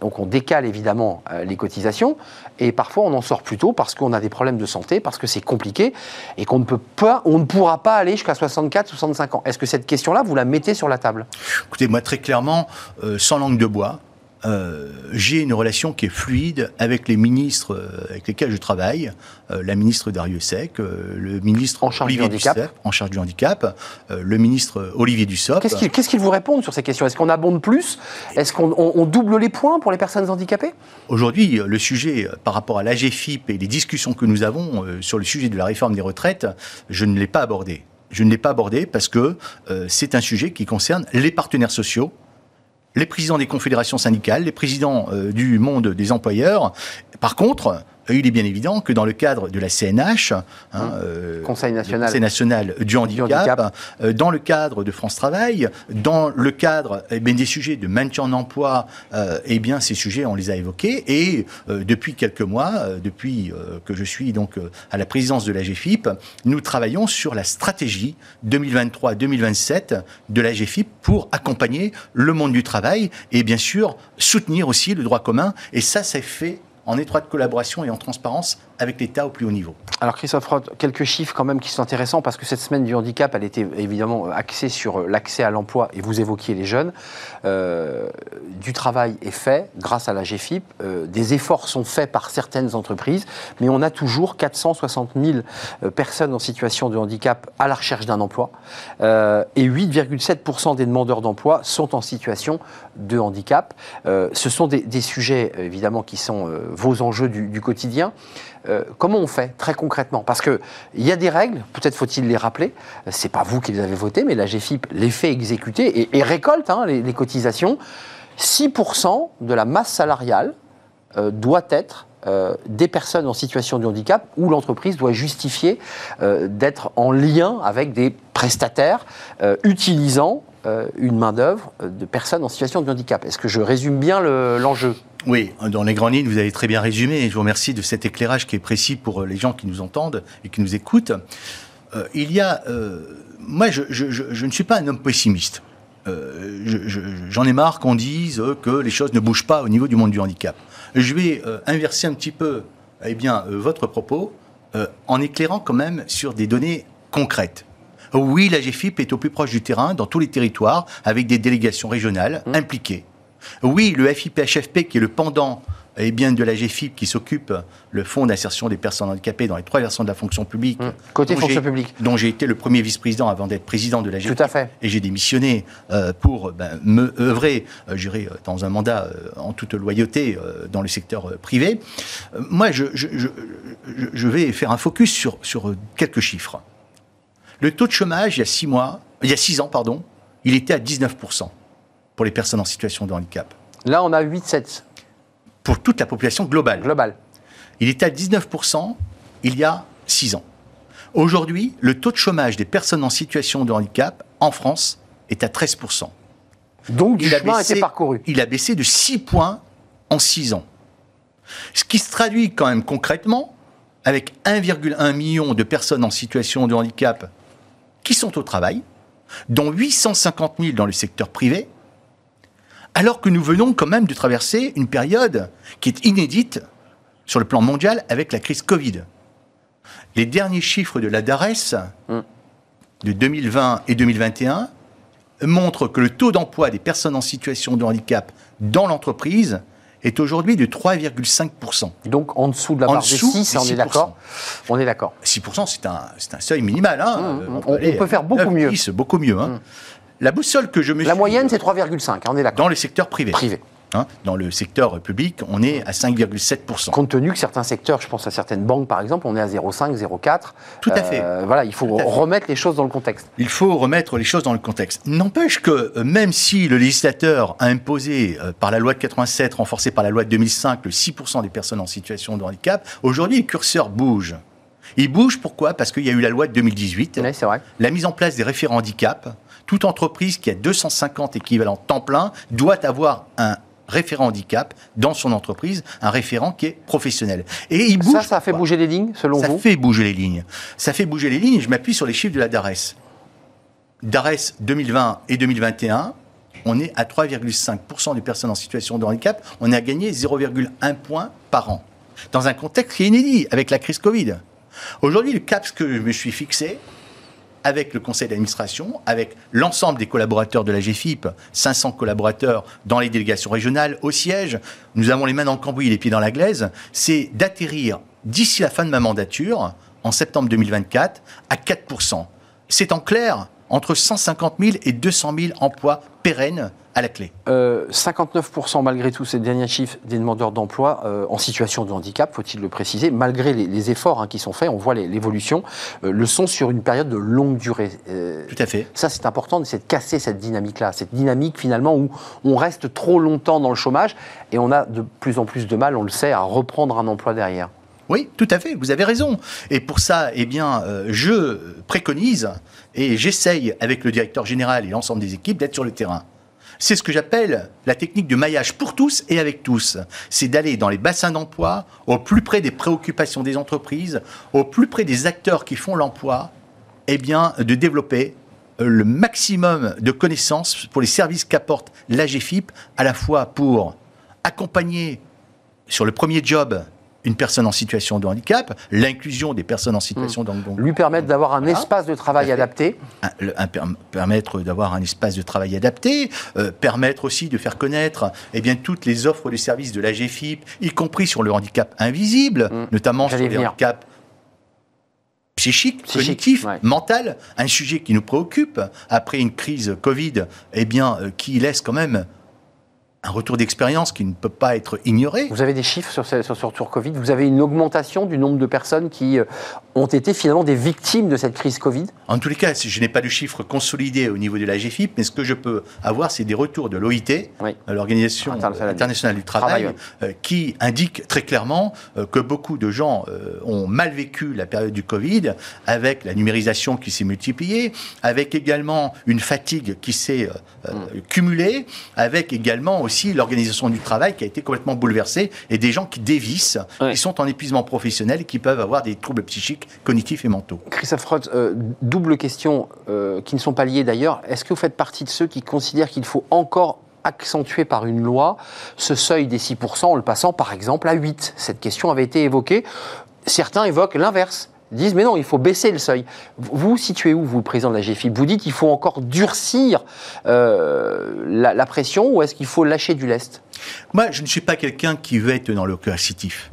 donc on décale évidemment euh, les cotisations et parfois on en sort plus tôt parce qu'on a des problèmes de santé, parce que c'est compliqué et qu'on ne pourra pas aller jusqu'à 64, 65 ans. Est-ce que cette question-là, vous la mettez sur la table? Écoutez, moi très clairement, euh, sans langue de bois, euh, j'ai une relation qui est fluide avec les ministres euh, avec lesquels je travaille, euh, la ministre Dariussec, euh, le ministre En charge du Olivier handicap. Dussopt, en charge du handicap, le ministre Olivier Dussopt. Qu'est-ce qu'ils vous répondent sur ces questions? Est-ce qu'on abonde plus? Est-ce qu'on on- on double les points pour les personnes handicapées? Aujourd'hui, le sujet par rapport à l'AGFIP et les discussions que nous avons sur le sujet de la réforme des retraites, je ne l'ai pas abordé. Je ne l'ai pas abordé parce que c'est un sujet qui concerne les partenaires sociaux, les présidents des confédérations syndicales, les présidents euh, du monde des employeurs. Par contre, il est bien évident que dans le cadre de la CNH, hein, euh, Conseil national. le Conseil national du handicap, handicap. euh, dans le cadre de France Travail, dans le cadre eh bien, des sujets de maintien en emploi, euh, eh bien ces sujets on les a évoqués et euh, depuis quelques mois, depuis que je suis donc à la présidence de la GFIP, nous travaillons sur la stratégie 2023-2027 de la GFIP pour accompagner le monde du travail et bien sûr soutenir aussi le droit commun et ça c'est fait en étroite collaboration et en transparence avec l'État au plus haut niveau. Alors Christophe Roth, quelques chiffres quand même qui sont intéressants parce que cette semaine du handicap, elle était évidemment axée sur l'accès à l'emploi et vous évoquiez les jeunes. Euh, du travail est fait grâce à la GFIP, euh, des efforts sont faits par certaines entreprises, mais on a toujours 460 000 euh, personnes en situation de handicap à la recherche d'un emploi et 8,7% des demandeurs d'emploi sont en situation de handicap. Ce sont des, sujets évidemment qui sont vos enjeux du quotidien. Euh, comment on fait très concrètement? Parce qu'il y a des règles, peut-être faut-il les rappeler. C'est pas vous qui les avez votées, mais la GFIP les fait exécuter et, récolte hein, les, cotisations. 6% de la masse salariale euh, doit être euh, des personnes en situation de handicap où l'entreprise doit justifier euh, d'être en lien avec des prestataires euh, utilisant euh, une main-d'œuvre de personnes en situation de handicap. Est-ce que je résume bien le- l'enjeu? Oui, dans les grandes lignes, vous avez très bien résumé. Je vous remercie de cet éclairage qui est précis pour les gens qui nous entendent et qui nous écoutent. Euh, il y a. Euh, moi, je, je, je, je, ne suis pas un homme pessimiste. Euh, J'en ai marre qu'on dise que les choses ne bougent pas au niveau du monde du handicap. Je vais euh, inverser un petit peu eh bien, euh, votre propos en éclairant quand même sur des données concrètes. Oui, la GFIP est au plus proche du terrain, dans tous les territoires, avec des délégations régionales mmh. impliquées. Oui, le FIPHFP, qui est le pendant eh bien, de la GFIP qui s'occupe, le Fonds d'insertion des personnes handicapées dans les trois versions de la fonction publique. Mmh. Côté fonction publique. Dont j'ai été le premier vice-président avant d'être président de la GFIP. Tout à fait. Et j'ai démissionné euh, pour ben, me œuvrer, euh, j'irai euh, dans un mandat euh, en toute loyauté dans le secteur privé. moi, je, je, je, je, vais faire un focus sur, sur quelques chiffres. Le taux de chômage, il y a six mois, il y a six ans, pardon, il était à 19% pour les personnes en situation de handicap. Là, on a 8-7 pour toute la population globale. Global. Il était à 19% il y a 6 ans. Aujourd'hui, le taux de chômage des personnes en situation de handicap en France est à 13%. Donc du il chemin a, été parcouru. Il a baissé de 6 points en 6 ans. Ce qui se traduit quand même concrètement avec 1,1 million de personnes en situation de handicap qui sont au travail, dont 850 000 dans le secteur privé, alors que nous venons quand même de traverser une période qui est inédite sur le plan mondial avec la crise Covid. Les derniers chiffres de la DARES mm. de 2020 et 2021 montrent que le taux d'emploi des personnes en situation de handicap dans l'entreprise est aujourd'hui de 3,5%. Donc en dessous de la barre des 6, on est d'accord? On est d'accord. 6%, c'est un, un, seuil minimal. Hein. Mmh, on, on, peut faire beaucoup 9, mieux. 10, beaucoup mieux. Hein. Mmh. La boussole que je me La moyenne, c'est 3,5, on est d'accord. Dans le secteur privé. Privé. Hein, dans le secteur public, on est à 5,7%. Compte tenu que certains secteurs, je pense à certaines banques par exemple, on est à 0,5, 0,4. Tout à fait. Euh, voilà, il faut remettre les choses dans le contexte. Il faut remettre les choses dans le contexte. N'empêche que euh, même si le législateur a imposé euh, par la loi de 87, renforcée par la loi de 2005, le 6% des personnes en situation de handicap, aujourd'hui le curseur bouge. Il bouge pourquoi? Parce qu'il y a eu la loi de 2018, oui, vrai. la mise en place des référents handicap. Toute entreprise qui a 250 équivalents temps plein doit avoir un référent handicap dans son entreprise, un référent qui est professionnel. Et il bouge. Ça, ça fait bouger les lignes, selon ça vous? Ça fait bouger les lignes. Ça fait bouger les lignes et je m'appuie sur les chiffres de la DARES. DARES 2020 et 2021, on est à 3,5% des personnes en situation de handicap. On a gagné 0,1 point par an. Dans un contexte qui est inédit avec la crise Covid. Aujourd'hui, le cap que je me suis fixé, avec le conseil d'administration, avec l'ensemble des collaborateurs de la GFIP, 500 collaborateurs dans les délégations régionales, au siège, nous avons les mains dans le cambouis et les pieds dans la glaise, c'est d'atterrir d'ici la fin de ma mandature, en septembre 2024, à 4%. C'est en clair entre 150 000 et 200 000 emplois pérennes à la clé. Euh, 59% malgré tous ces derniers chiffres des demandeurs d'emploi euh, en situation de handicap, faut-il le préciser, malgré les, les efforts hein, qui sont faits, on voit l'évolution, euh, le sont sur une période de longue durée. Euh, Tout à fait. Ça c'est important, c'est de casser cette dynamique-là, cette dynamique finalement où on reste trop longtemps dans le chômage et on a de plus en plus de mal, on le sait, à reprendre un emploi derrière. Oui, tout à fait, vous avez raison. Et pour ça, eh bien, euh, je préconise et j'essaye avec le directeur général et l'ensemble des équipes d'être sur le terrain. C'est ce que j'appelle la technique de maillage pour tous et avec tous. C'est d'aller dans les bassins d'emploi, au plus près des préoccupations des entreprises, au plus près des acteurs qui font l'emploi, et eh bien, de développer euh, le maximum de connaissances pour les services qu'apporte l'AGFIP, à la fois pour accompagner sur le premier job une personne en situation de handicap, l'inclusion des personnes en situation mmh. de handicap. Lui permettre d'avoir un voilà. espace de travail adapté. Permettre d'avoir un espace de travail adapté, permettre aussi de faire connaître eh bien, toutes les offres de services de la GFIP, y compris sur le handicap invisible, mmh. notamment sur les venir. handicaps psychique, psychique cognitif, ouais. mental, un sujet qui nous préoccupe après une crise Covid, eh bien, euh, qui laisse quand même un retour d'expérience qui ne peut pas être ignoré. Vous avez des chiffres sur ce, sur ce retour Covid? Vous avez une augmentation du nombre de personnes qui euh, ont été finalement des victimes de cette crise Covid? En tous les cas, je n'ai pas de chiffres consolidés au niveau de la GFIP, mais ce que je peux avoir, c'est des retours de l'OIT, oui. l'Organisation internationale, internationale du Travail, Travail euh, qui indique très clairement euh, que beaucoup de gens euh, ont mal vécu la période du Covid, avec la numérisation qui s'est multipliée, avec également une fatigue qui s'est mm. cumulée, avec également aussi l'organisation du travail qui a été complètement bouleversée et des gens qui dévissent, Ouais. qui sont en épuisement professionnel et qui peuvent avoir des troubles psychiques, cognitifs et mentaux. Christophe Roth, euh, double question, euh, qui ne sont pas liées d'ailleurs. Est-ce que vous faites partie de ceux qui considèrent qu'il faut encore accentuer par une loi ce seuil des 6% en le passant par exemple à 8 Cette question avait été évoquée. Certains évoquent l'inverse. Disent mais non, il faut baisser le seuil. Vous vous situez où, vous, le président de la GFI Vous dites qu'il faut encore durcir euh, la, la pression ou est-ce qu'il faut lâcher du lest? Moi, je ne suis pas quelqu'un qui veut être dans le coercitif.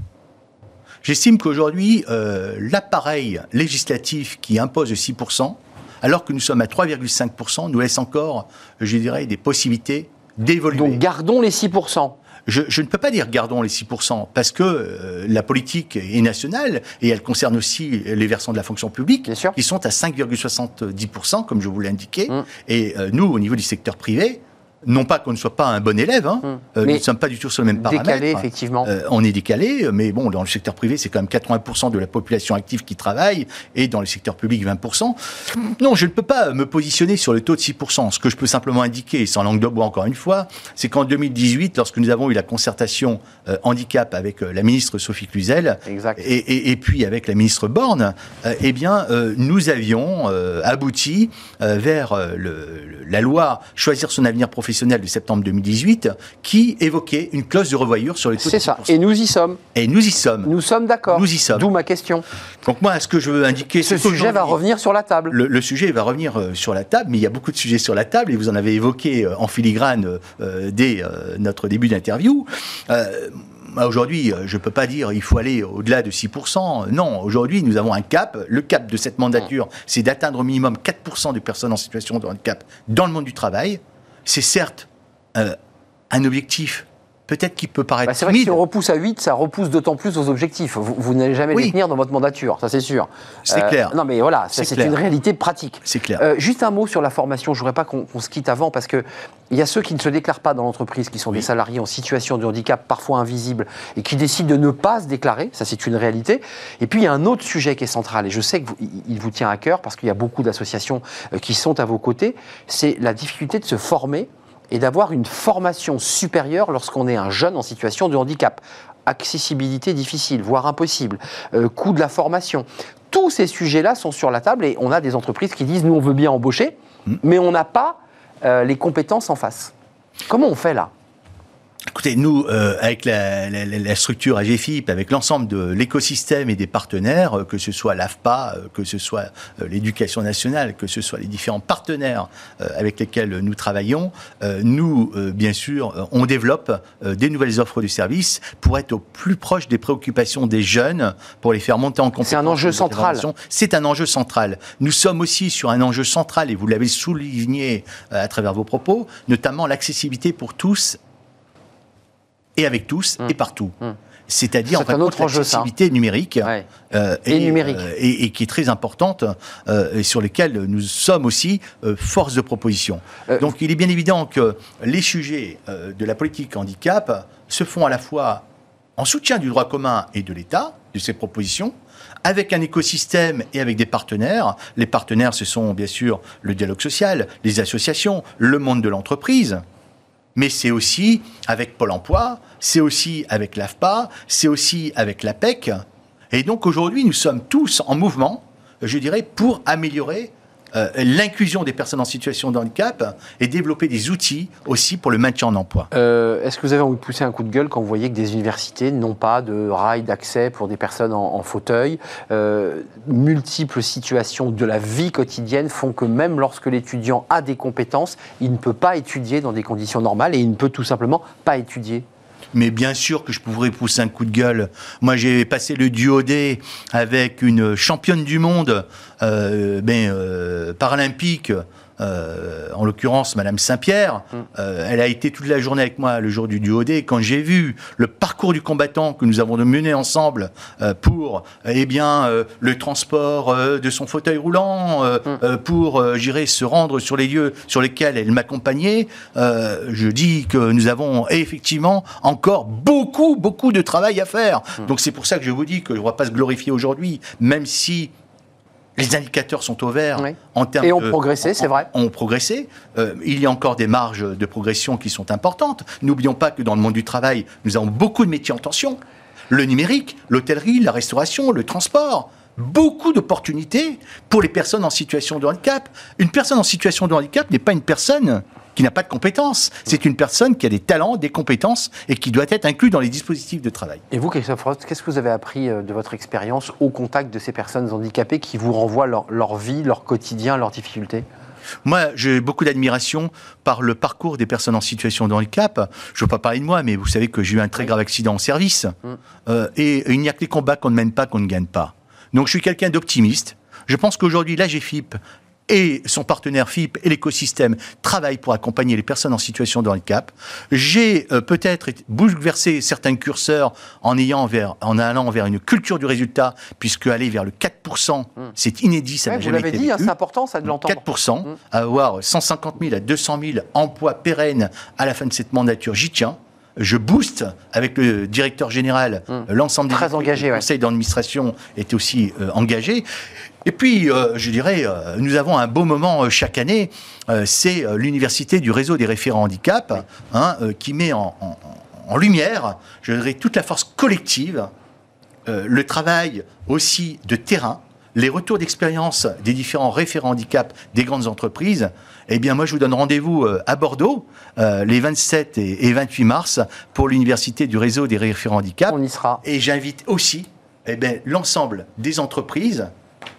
J'estime qu'aujourd'hui, euh, l'appareil législatif qui impose 6%, alors que nous sommes à 3,5%, nous laisse encore, je dirais, des possibilités d'évoluer. Donc gardons les 6%. Je, je ne peux pas dire gardons les 6%, parce que euh, la politique est nationale et elle concerne aussi les versants de la fonction publique, Bien sûr. qui sont à 5,70%, comme je vous l'ai indiqué. Mm. Et euh, nous, au niveau du secteur privé, non pas qu'on ne soit pas un bon élève, hein, Mm. euh, nous ne sommes pas du tout sur le même paramètre. Décalé, effectivement. Euh, on est décalé, mais bon, dans le secteur privé, c'est quand même 80% de la population active qui travaille, et dans le secteur public, 20%. Non, je ne peux pas me positionner sur le taux de 6%. Ce que je peux simplement indiquer, sans langue de bois encore une fois, c'est qu'en 2018, lorsque nous avons eu la concertation euh, handicap avec la ministre Sophie Cluzel, et, et- et puis avec la ministre Borne, eh bien, nous avions abouti vers le- le- la loi Choisir son avenir professionnel de septembre 2018, qui évoquait une clause de revoyure sur les taux C'est ça. 6%. Et nous y sommes. Et nous y sommes. Nous sommes d'accord. Nous y sommes. D'où ma question. Donc moi, ce que je veux indiquer, Ce sujet va revenir sur la table. Le, le sujet va revenir euh, sur la table, mais il y a beaucoup de sujets sur la table, et vous en avez évoqué euh, en filigrane euh, dès euh, notre début d'interview. Euh, Aujourd'hui, je ne peux pas dire il faut aller au-delà de 6%. Non, aujourd'hui, nous avons un cap. Le cap de cette mandature, c'est d'atteindre au minimum 4% de personnes en situation de handicap dans le monde du travail. C'est certes euh, un objectif peut-être qui peut paraître Bah, c'est vrai que si on repousse à 8, ça repousse d'autant plus vos objectifs. Vous, vous n'allez jamais Oui. les tenir dans votre mandature, ça c'est sûr. Euh, C'est clair. Non mais voilà, C'est une réalité pratique. C'est clair. Euh, juste un mot sur la formation. Je voudrais pas qu'on se quitte avant parce que il y a ceux qui ne se déclarent pas dans l'entreprise, qui sont des salariés en situation de handicap parfois invisible et qui décident de ne pas se déclarer. Ça, c'est une réalité. Et puis il y a un autre sujet qui est central et je sais que vous- il- il vous tient à cœur parce qu'il y a beaucoup d'associations euh, qui sont à vos côtés. C'est la difficulté de se former et d'avoir une formation supérieure lorsqu'on est un jeune en situation de handicap. Accessibilité difficile, voire impossible, euh, coût de la formation. Tous ces sujets-là sont sur la table et on a des entreprises qui disent nous on veut bien embaucher, mais on n'a pas euh, les compétences en face. Comment on fait là? Écoutez, nous, euh, avec la, la- la- structure AGFIP, avec l'ensemble de l'écosystème et des partenaires, euh, que ce soit l'AFPA, euh, que ce soit euh, l'éducation nationale, que ce soit les différents partenaires avec lesquels nous travaillons, nous, bien sûr, on développe des nouvelles offres de services pour être au plus proche des préoccupations des jeunes, pour les faire monter en compétence. C'est un enjeu central. C'est un enjeu central. Nous sommes aussi sur un enjeu central, et vous l'avez souligné à travers vos propos, notamment l'accessibilité pour tous et avec tous et partout. C'est-à-dire C'est en ça. l'accessibilité numérique Ouais. euh, Et numérique. euh, et, et qui est très importante euh, et sur lesquelles nous sommes aussi force de proposition. Donc il est bien évident que les sujets de la politique handicap se font à la fois en soutien du droit commun et de l'État, de ses propositions, avec un écosystème et avec des partenaires. Les partenaires, ce sont bien sûr le dialogue social, les associations, le monde de l'entreprise, mais c'est aussi avec Pôle emploi, c'est aussi avec l'AFPA, c'est aussi avec l'APEC. Et donc aujourd'hui, nous sommes tous en mouvement, je dirais, pour améliorer euh, l'inclusion des personnes en situation de handicap et développer des outils aussi pour le maintien en emploi. Euh, Est-ce que vous avez envie de pousser un coup de gueule quand vous voyez que des universités n'ont pas de rail d'accès pour des personnes en, fauteuil? Euh, Multiples situations de la vie quotidienne font que même lorsque l'étudiant a des compétences, il ne peut pas étudier dans des conditions normales et il ne peut tout simplement pas étudier. Mais bien sûr que je pourrais pousser un coup de gueule. Moi, j'ai passé le duo D avec une championne du monde euh, ben, euh, paralympique, euh, en l'occurrence Madame Saint-Pierre. Euh, elle a été toute la journée avec moi le jour du duo D. Quand j'ai vu le parcours du combattant que nous avons mené ensemble euh, pour eh bien, le transport de son fauteuil roulant, euh, pour, j'irais, se rendre sur les lieux sur lesquels elle m'accompagnait, je dis que nous avons effectivement encore beaucoup, beaucoup de travail à faire. Donc c'est pour ça que je vous dis que je ne va pas se glorifier aujourd'hui, même si Les indicateurs sont au vert Oui. en termes Et ont de- progressé, c'est vrai. Ont progressé. Euh, il y a encore des marges de progression qui sont importantes. N'oublions pas que dans le monde du travail, nous avons beaucoup de métiers en tension. Le numérique, l'hôtellerie, la restauration, le transport. Beaucoup d'opportunités pour les personnes en situation de handicap. Une personne en situation de handicap n'est pas une personne qui n'a pas de compétences. C'est une personne qui a des talents, des compétences et qui doit être inclus dans les dispositifs de travail. Et vous, Christophe Rost, qu'est-ce que vous avez appris euh, de votre expérience au contact de ces personnes handicapées qui vous renvoient leur, leur vie, leur quotidien, leurs difficultés? Moi, j'ai beaucoup d'admiration par le parcours des personnes en situation de handicap. Je ne veux pas parler de moi, mais vous savez que j'ai eu un très grave accident en service. Euh, et il n'y a que les combats qu'on ne mène pas qu'on ne gagne pas. Donc je suis quelqu'un d'optimiste. Je pense qu'aujourd'hui, l'AGFIP et son partenaire FIP et l'écosystème travaillent pour accompagner les personnes en situation de handicap. J'ai euh, peut-être bouleversé certains curseurs en, ayant vers, en allant vers une culture du résultat, puisque aller vers le 4%, c'est inédit, ça Ouais, n'a Vous jamais l'avez été dit, hein, c'est important ça de l'entendre. 4%, à avoir 150 000 à 200 000 emplois pérennes à la fin de cette mandature, j'y tiens. Je booste avec le directeur général euh, l'ensemble des Très équipes. engagé, Le ouais. conseil d'administration est aussi euh, engagé. Et puis, euh, je dirais, euh, nous avons un beau moment euh, chaque année. C'est l'université du réseau des référents handicap hein, qui met en, en- en lumière, je dirais, toute la force collective le travail aussi de terrain, les retours d'expérience des différents référents handicap des grandes entreprises, eh bien moi je vous donne rendez-vous euh, à Bordeaux euh, les 27 et, et 28 mars pour l'université du réseau des référents handicap. On y sera. Et j'invite aussi eh l'ensemble des entreprises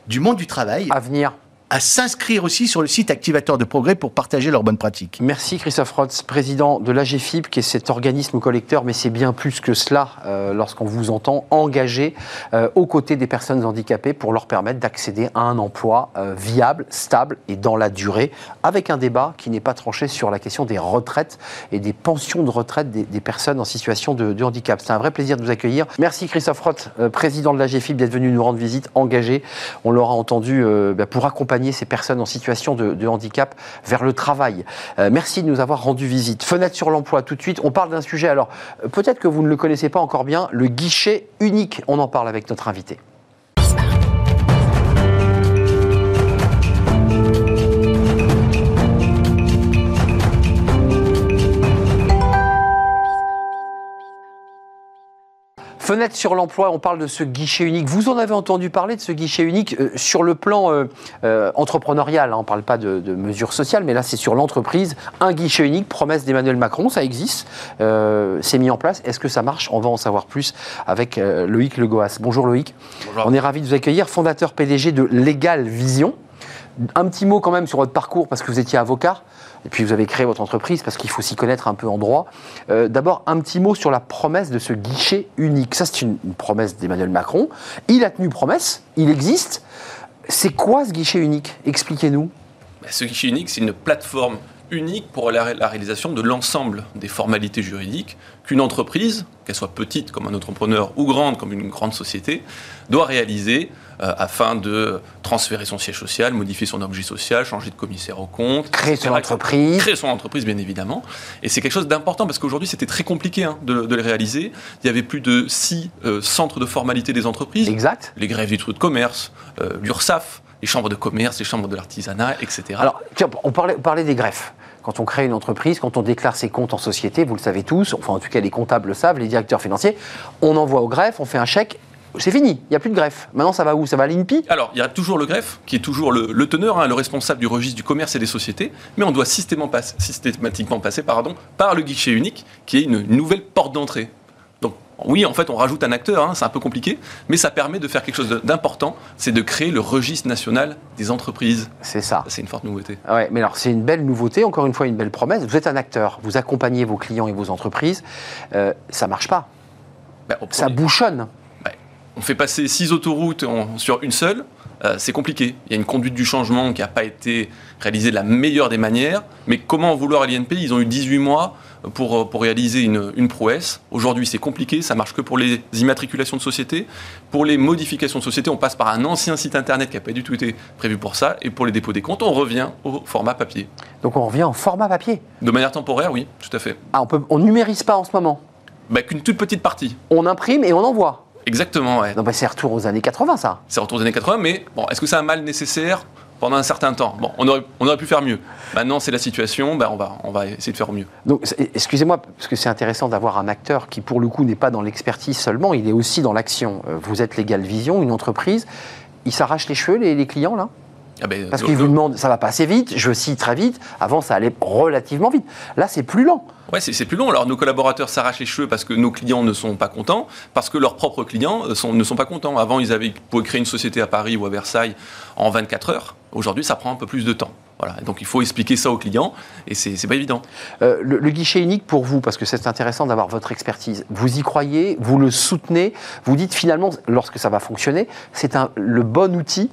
du monde du travail À venir. À s'inscrire aussi sur le site Activateur de Progrès pour partager leurs bonnes pratiques. Merci Christophe Rotz, président de l'AGFIP, qui est cet organisme collecteur, mais c'est bien plus que cela euh, lorsqu'on vous entend engagé euh, aux côtés des personnes handicapées pour leur permettre d'accéder à un emploi euh, viable, stable et dans la durée, avec un débat qui n'est pas tranché sur la question des retraites et des pensions de retraite des, personnes en situation de, handicap. C'est un vrai plaisir de vous accueillir. Merci Christophe euh, président de l'AGFIP, d'être venu nous rendre visite, engagé, on l'aura entendu, bah, pour accompagner ces personnes en situation de, handicap vers le travail. Euh, merci de nous avoir rendu visite. Fenêtre sur l'emploi, tout de suite. On parle d'un sujet, alors euh, peut-être que vous ne le connaissez pas encore bien, le guichet unique. On en parle avec notre invité. Fenêtre sur l'emploi, on parle de ce guichet unique. Vous en avez entendu parler de ce guichet unique euh, sur le plan euh, euh, entrepreneurial. hein. on ne parle pas de, de mesures sociales, mais là c'est sur l'entreprise. Un guichet unique, promesse d'Emmanuel Macron, ça existe, c'est mis en place. Est-ce que ça marche? On va en savoir plus avec Loïc Legoas. Bonjour Loïc. On est ravi de vous accueillir, fondateur PDG de Legal Vision. Un petit mot quand même sur votre parcours, parce que vous étiez avocat, et puis vous avez créé votre entreprise, parce qu'il faut s'y connaître un peu en droit. Euh, D'abord, un petit mot sur la promesse de ce guichet unique. Ça, c'est une, promesse d'Emmanuel Macron. Il a tenu promesse, il existe. C'est quoi ce guichet unique? Expliquez-nous. Ce guichet unique, c'est une plateforme unique pour la, la réalisation de l'ensemble des formalités juridiques qu'une entreprise, qu'elle soit petite comme un entrepreneur ou grande comme une grande société, doit réaliser euh, afin de transférer son siège social, modifier son objet social, changer de commissaire au compte, Créer son entreprise. Créer son entreprise, bien évidemment. Et c'est quelque chose d'important parce qu'aujourd'hui, c'était très compliqué hein, de, de le réaliser. Il y avait plus de six euh, centres de formalité des entreprises Exact. les grèves des trous de commerce, euh, l'URSSAF, les chambres de commerce, les chambres de l'artisanat, etc. Alors, tiens, on parlait, on parlait des greffes. Quand on crée une entreprise, quand on déclare ses comptes en société, vous le savez tous, enfin en tout cas les comptables le savent, les directeurs financiers, on envoie au greffe, on fait un chèque, c'est fini, il n'y a plus de greffe. Maintenant ça va où? Ça va à l'INPI? Alors, il y a toujours le greffe, qui est toujours le, teneur, hein, le responsable du registre du commerce et des sociétés, mais on doit systématiquement, passe- systématiquement passer par le guichet unique, qui est une nouvelle porte d'entrée. Oui, en fait, on rajoute un acteur, hein, c'est un peu compliqué, mais ça permet de faire quelque chose d'important, c'est de créer le registre national des entreprises. C'est ça. C'est une forte nouveauté. Ah Ouais, mais alors c'est une belle nouveauté, encore une fois une belle promesse. Vous êtes un acteur, vous accompagnez vos clients et vos entreprises. Euh, ça marche pas, Bah, ça bouchonne. on fait passer six autoroutes en- sur une seule, euh, c'est compliqué. Il y a une conduite du changement qui n'a pas été réalisée de la meilleure des manières. Mais comment en vouloir à l'INP Ils ont eu 18 mois pour, euh, pour réaliser une, une prouesse. Aujourd'hui, c'est compliqué. Ça marche que pour les immatriculations de société. Pour les modifications de société, on passe par un ancien site internet qui n'a pas du tout été prévu pour ça. Et pour les dépôts des comptes, on revient au format papier. Donc on revient en format papier. De manière temporaire, oui, tout à fait. Ah, on peut, on numérise pas en ce moment. Bah, Qu'une toute petite partie. On imprime et on envoie. Exactement, ouais. Non, bah, c'est retour aux années 80, ça. C'est retour aux années 80, mais bon, est-ce que c'est un mal nécessaire pendant un certain temps? Bon, on aurait, on aurait pu faire mieux. Maintenant, c'est la situation, ben, on, va, on va essayer de faire mieux. Donc, excusez-moi, parce que c'est intéressant d'avoir un acteur qui, pour le coup, n'est pas dans l'expertise seulement, il est aussi dans l'action. Euh, Vous êtes Legal Vision, une entreprise. Ils s'arrachent les cheveux, les, les clients, là? Ah ben, Parce qu'ils vous demandent, ça va pas assez vite, je cite très vite. Avant, ça allait relativement vite. Là, c'est plus lent. Ouais, c'est plus long. Alors nos collaborateurs s'arrachent les cheveux parce que nos clients ne sont pas contents, parce que leurs propres clients euh, sont- ne sont pas contents. Avant, ils avaient pouvaient créer une société à Paris ou à Versailles en 24 heures. Aujourd'hui, ça prend un peu plus de temps. Voilà. Donc il faut expliquer ça aux clients et c'est pas évident. Euh, le, le guichet unique pour vous, parce que c'est intéressant d'avoir votre expertise, vous y croyez, vous le soutenez, vous dites finalement, lorsque ça va fonctionner, c'est le bon outil.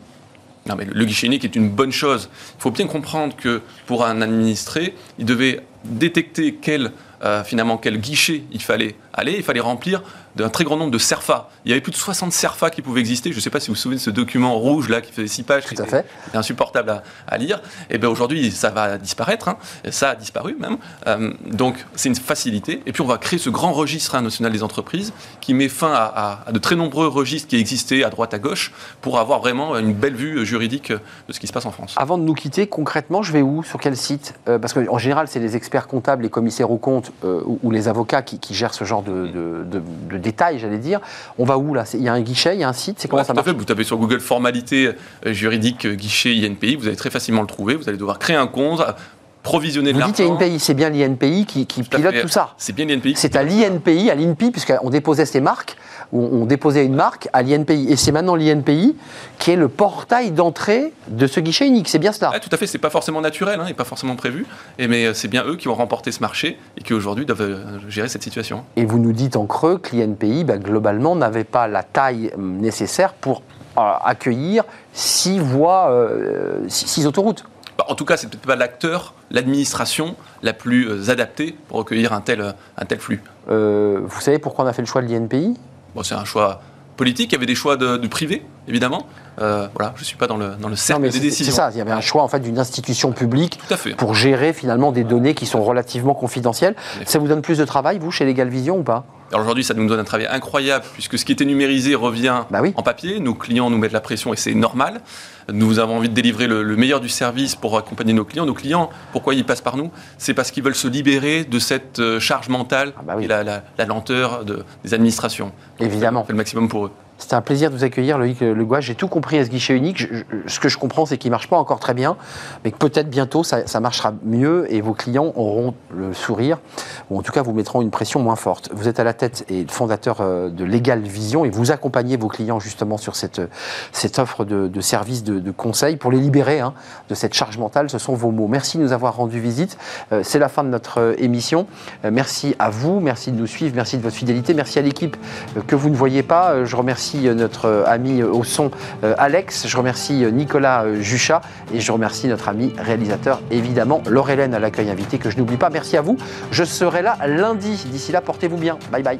Non, mais le- guichet unique est une bonne chose. Il faut bien comprendre que pour un administré, il devait détecter quel, euh, finalement, quel guichet il fallait aller. Il fallait remplir d'un très grand nombre de SERFA. Il y avait plus de 60 SERFA qui pouvaient exister. Je ne sais pas si vous vous souvenez de ce document rouge là qui faisait 6 pages. qui était- insupportable à, à lire. Et bien aujourd'hui, ça va disparaître. hein. Ça a disparu même. Euh, donc c'est une facilité. Et puis on va créer ce grand registre national des entreprises qui met fin à, à- à de très nombreux registres qui existaient à droite à gauche pour avoir vraiment une belle vue juridique de ce qui se passe en France. Avant de nous quitter, concrètement, je vais où? Sur quel site? Euh, Parce qu'en général, c'est les experts comptables, les commissaires aux comptes euh, ou, ou les avocats qui, qui gèrent ce genre de, de- de- de détails, j'allais dire. On va où là? Il y a un guichet, il y a un site C'est comment Ouais, ça tout à marche? fait. Vous tapez sur Google formalité euh, juridique euh, guichet INPI, vous allez très facilement le trouver. Vous allez devoir créer un compte, provisionner de Vous dites l'argent. INPI, c'est bien l'INPI qui, pilote fait. tout ça. C'est bien l'INPI. C'est à l'INPI, à l'INPI, puisqu'on déposait ces marques, on, on déposait une marque à l'INPI. Et c'est maintenant l'INPI qui est le portail d'entrée de ce guichet unique. C'est bien cela. Ah, tout à fait, c'est pas forcément naturel hein, et pas forcément prévu, et mais euh, c'est bien eux qui ont remporté ce marché et qui aujourd'hui doivent euh, gérer cette situation. Et vous nous dites en creux que l'INPI, bah, globalement, n'avait pas la taille hum, nécessaire pour euh, accueillir six voies, euh, six, six autoroutes. Bah, en tout cas, c'est peut-être pas l'acteur, l'administration la plus euh, adaptée pour recueillir un tel, euh, un tel flux. Euh, vous savez pourquoi on a fait le choix de l'INPI? Bon, c'est un choix politique, il y avait des choix de, de privé, évidemment. Euh, voilà, je suis pas dans le, dans le cercle Non, mais des décisions. C'est ça, il y avait un choix en fait d'une institution publique pour gérer finalement des données qui sont relativement confidentielles. Ça vous donne plus de travail, vous, chez Legal Vision ou pas? Alors aujourd'hui, ça nous donne un travail incroyable puisque ce qui était numérisé revient Bah oui. en papier. Nos clients nous mettent la pression et c'est normal. Nous avons envie de délivrer le, le meilleur du service pour accompagner nos clients. Nos clients, pourquoi ils passent par nous? C'est parce qu'ils veulent se libérer de cette euh, charge mentale Ah bah oui. et la, la- la lenteur de- des administrations. Évidemment. On fait le maximum pour eux. C'était un plaisir de vous accueillir, Loïc Le Gouache. J'ai tout compris à ce guichet unique. Ce que je comprends, c'est qu'il ne marche pas encore très bien, mais que peut-être bientôt ça, marchera mieux et vos clients auront le sourire, ou en tout cas vous mettront une pression moins forte. Vous êtes à la tête et fondateur euh, de Legal Vision et vous accompagnez vos clients justement sur cette, cette offre de, services de, de conseil pour les libérer hein, de cette charge mentale. Ce sont vos mots. Merci de nous avoir rendu visite. Euh, c'est la fin de notre euh, émission. Merci à vous, merci de nous suivre, merci de votre fidélité, merci à l'équipe que vous ne voyez pas. Je remercie euh, notre euh, ami euh, au son Alex, je remercie Nicolas Juchat et je remercie notre ami réalisateur évidemment Laure-Hélène à l'accueil invité que je n'oublie pas. Merci à vous. Je serai là lundi. D'ici là, portez-vous bien. Bye bye.